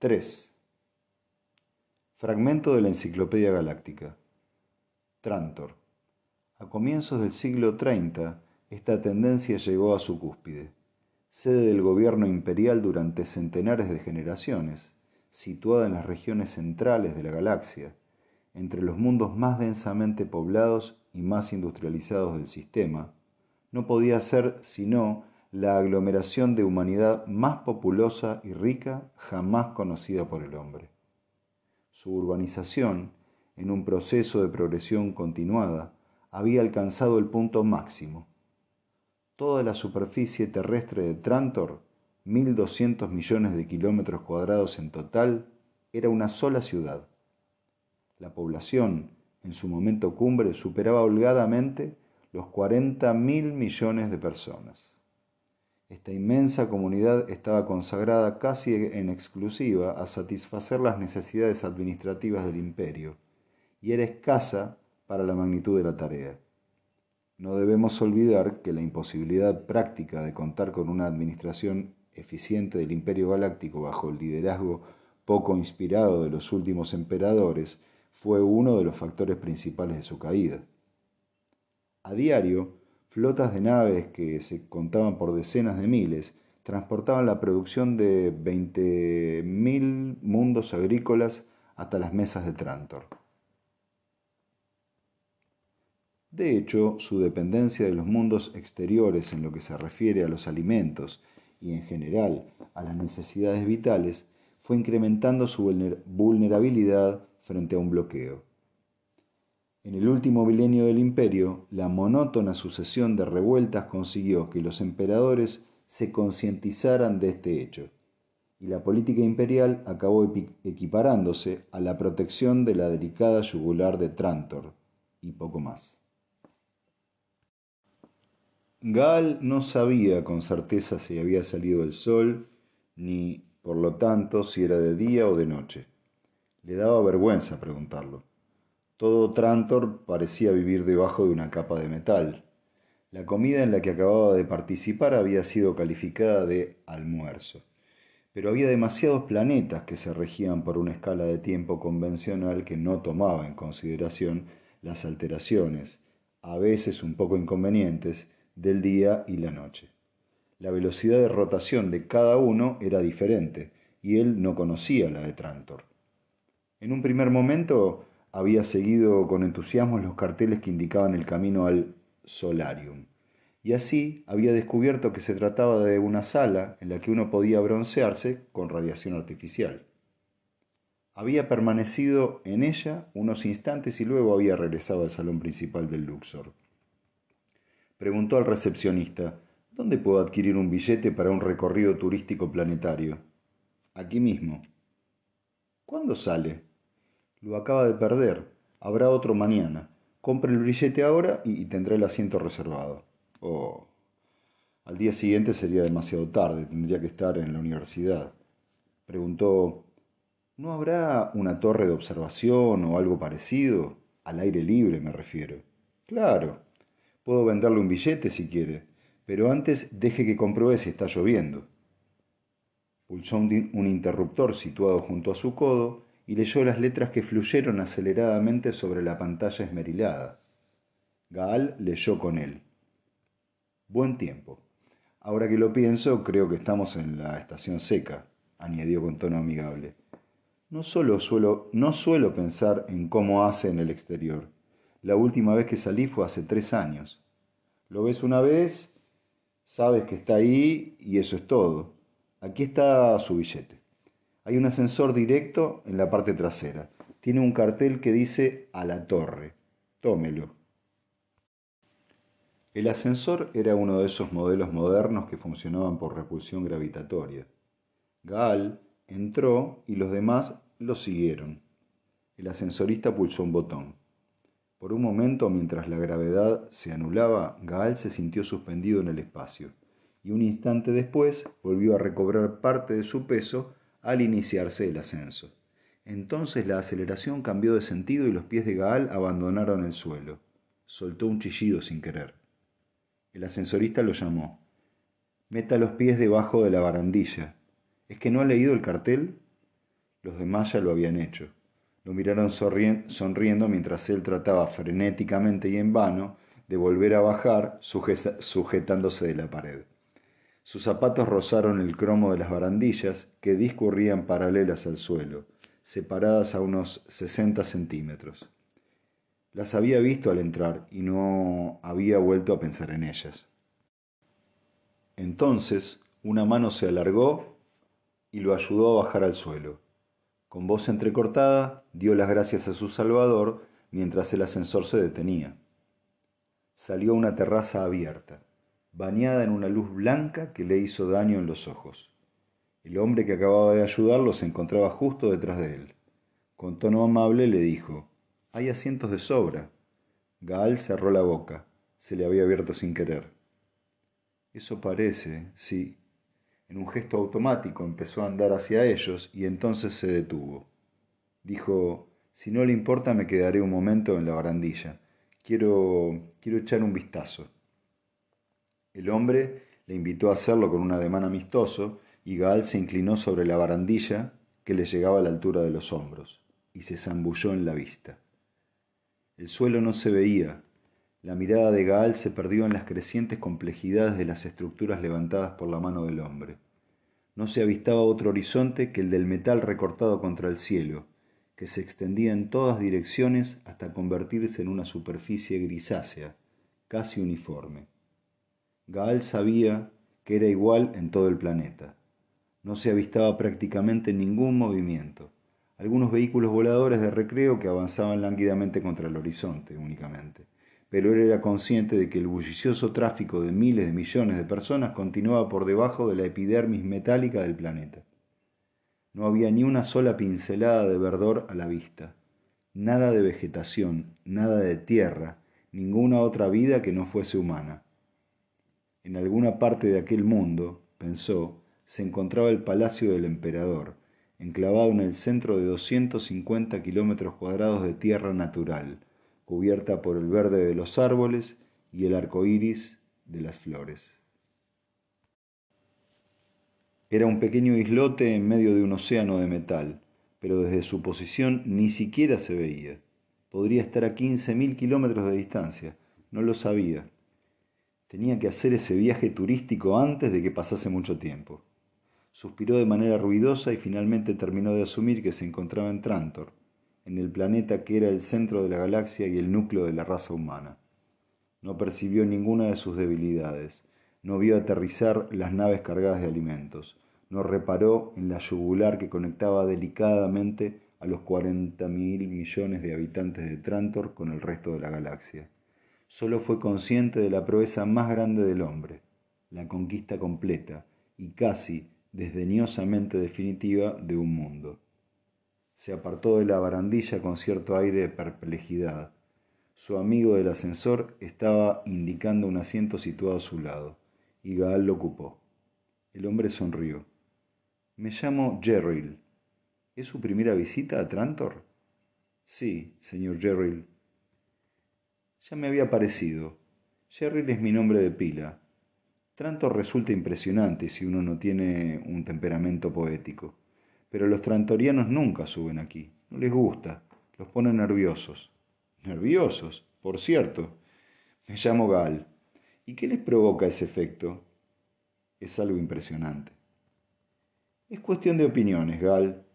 3. Fragmento de la Enciclopedia Galáctica. Trantor. A comienzos del siglo 30, esta tendencia llegó a su cúspide. Sede del gobierno imperial durante centenares de generaciones, situada en las regiones centrales de la galaxia, entre los mundos más densamente poblados y más industrializados del sistema, no podía ser sino la aglomeración de humanidad más populosa y rica jamás conocida por el hombre. Su urbanización, en un proceso de progresión continuada, había alcanzado el punto máximo. Toda la superficie terrestre de Trantor, 1.200 millones de kilómetros cuadrados en total, era una sola ciudad. La población, en su momento cumbre, superaba holgadamente los 40 mil millones de personas. Esta inmensa comunidad estaba consagrada casi en exclusiva a satisfacer las necesidades administrativas del imperio y era escasa para la magnitud de la tarea. No debemos olvidar que la imposibilidad práctica de contar con una administración eficiente del imperio galáctico bajo el liderazgo poco inspirado de los últimos emperadores fue uno de los factores principales de su caída. A diario, flotas de naves que se contaban por decenas de miles transportaban la producción de 20.000 mundos agrícolas hasta las mesas de Trantor. De hecho, su dependencia de los mundos exteriores en lo que se refiere a los alimentos y en general a las necesidades vitales fue incrementando su vulnerabilidad frente a un bloqueo. En el último milenio del imperio, la monótona sucesión de revueltas consiguió que los emperadores se concientizaran de este hecho, y la política imperial acabó equiparándose a la protección de la delicada yugular de Trantor, y poco más. Gal no sabía con certeza si había salido el sol, ni, por lo tanto, si era de día o de noche. Le daba vergüenza preguntarlo. Todo Trantor parecía vivir debajo de una capa de metal. La comida en la que acababa de participar había sido calificada de almuerzo. Pero había demasiados planetas que se regían por una escala de tiempo convencional que no tomaba en consideración las alteraciones, a veces un poco inconvenientes, del día y la noche. La velocidad de rotación de cada uno era diferente, y él no conocía la de Trantor. En un primer momento había seguido con entusiasmo los carteles que indicaban el camino al solarium, y así había descubierto que se trataba de una sala en la que uno podía broncearse con radiación artificial. Había permanecido en ella unos instantes y luego había regresado al salón principal del Luxor. Preguntó al recepcionista, ¿dónde puedo adquirir un billete para un recorrido turístico planetario? Aquí mismo. ¿Cuándo sale? Lo acaba de perder. Habrá otro mañana. Compre el billete ahora y tendrá el asiento reservado. Oh. Al día siguiente sería demasiado tarde, tendría que estar en la universidad. Preguntó, ¿no habrá una torre de observación o algo parecido? Al aire libre me refiero. Claro. Puedo venderle un billete si quiere, pero antes deje que compruebe si está lloviendo. Pulsó un interruptor situado junto a su codo y leyó las letras que fluyeron aceleradamente sobre la pantalla esmerilada. Gaal leyó con él. Buen tiempo. Ahora que lo pienso, creo que estamos en la estación seca, añadió con tono amigable. No solo suelo, no suelo pensar en cómo hace en el exterior. La última vez que salí fue hace tres años. Lo ves una vez, sabes que está ahí y eso es todo. Aquí está su billete. Hay un ascensor directo en la parte trasera. Tiene un cartel que dice a la torre. Tómelo. El ascensor era uno de esos modelos modernos que funcionaban por repulsión gravitatoria. Gaal entró y los demás lo siguieron. El ascensorista pulsó un botón. Por un momento, mientras la gravedad se anulaba, Gaal se sintió suspendido en el espacio, y un instante después volvió a recobrar parte de su peso al iniciarse el ascenso. Entonces la aceleración cambió de sentido y los pies de Gaal abandonaron el suelo. Soltó un chillido sin querer. El ascensorista lo llamó. Meta los pies debajo de la barandilla. ¿Es que no ha leído el cartel? Los demás ya lo habían hecho. Lo miraron sonriendo mientras él trataba frenéticamente y en vano de volver a bajar sujetándose de la pared. Sus zapatos rozaron el cromo de las barandillas que discurrían paralelas al suelo, separadas a unos sesenta centímetros. Las había visto al entrar y no había vuelto a pensar en ellas. Entonces una mano se alargó y lo ayudó a bajar al suelo. Con voz entrecortada dio las gracias a su Salvador mientras el ascensor se detenía. Salió una terraza abierta, bañada en una luz blanca que le hizo daño en los ojos. El hombre que acababa de ayudarlo se encontraba justo detrás de él. Con tono amable le dijo, Hay asientos de sobra. Gaal cerró la boca. Se le había abierto sin querer. Eso parece, sí. En un gesto automático empezó a andar hacia ellos y entonces se detuvo. Dijo, si no le importa me quedaré un momento en la barandilla. Quiero, quiero echar un vistazo. El hombre le invitó a hacerlo con un ademán amistoso y Gaal se inclinó sobre la barandilla que le llegaba a la altura de los hombros y se zambulló en la vista. El suelo no se veía, la mirada de Gaal se perdió en las crecientes complejidades de las estructuras levantadas por la mano del hombre. No se avistaba otro horizonte que el del metal recortado contra el cielo, que se extendía en todas direcciones hasta convertirse en una superficie grisácea, casi uniforme. Gaal sabía que era igual en todo el planeta. No se avistaba prácticamente ningún movimiento, algunos vehículos voladores de recreo que avanzaban lánguidamente contra el horizonte únicamente pero él era consciente de que el bullicioso tráfico de miles de millones de personas continuaba por debajo de la epidermis metálica del planeta. No había ni una sola pincelada de verdor a la vista, nada de vegetación, nada de tierra, ninguna otra vida que no fuese humana. En alguna parte de aquel mundo, pensó, se encontraba el palacio del emperador, enclavado en el centro de 250 kilómetros cuadrados de tierra natural, cubierta por el verde de los árboles y el arco iris de las flores. Era un pequeño islote en medio de un océano de metal, pero desde su posición ni siquiera se veía. Podría estar a 15.000 kilómetros de distancia. No lo sabía. Tenía que hacer ese viaje turístico antes de que pasase mucho tiempo. Suspiró de manera ruidosa y finalmente terminó de asumir que se encontraba en Trantor, en el planeta que era el centro de la galaxia y el núcleo de la raza humana. No percibió ninguna de sus debilidades, no vio aterrizar las naves cargadas de alimentos, no reparó en la yugular que conectaba delicadamente a los cuarenta mil millones de habitantes de Trantor con el resto de la galaxia. Solo fue consciente de la proeza más grande del hombre, la conquista completa y casi desdeñosamente definitiva de un mundo. Se apartó de la barandilla con cierto aire de perplejidad. Su amigo del ascensor estaba indicando un asiento situado a su lado, y Gaal lo ocupó. El hombre sonrió. Me llamo Jerril. ¿Es su primera visita a Trantor? Sí, señor Jerril. Ya me había parecido. Jerril es mi nombre de pila. Trantor resulta impresionante si uno no tiene un temperamento poético. Pero los trantorianos nunca suben aquí. No les gusta. Los pone nerviosos. ¿Nerviosos? Por cierto. Me llamo Gal. ¿Y qué les provoca ese efecto? Es algo impresionante. Es cuestión de opiniones, Gal.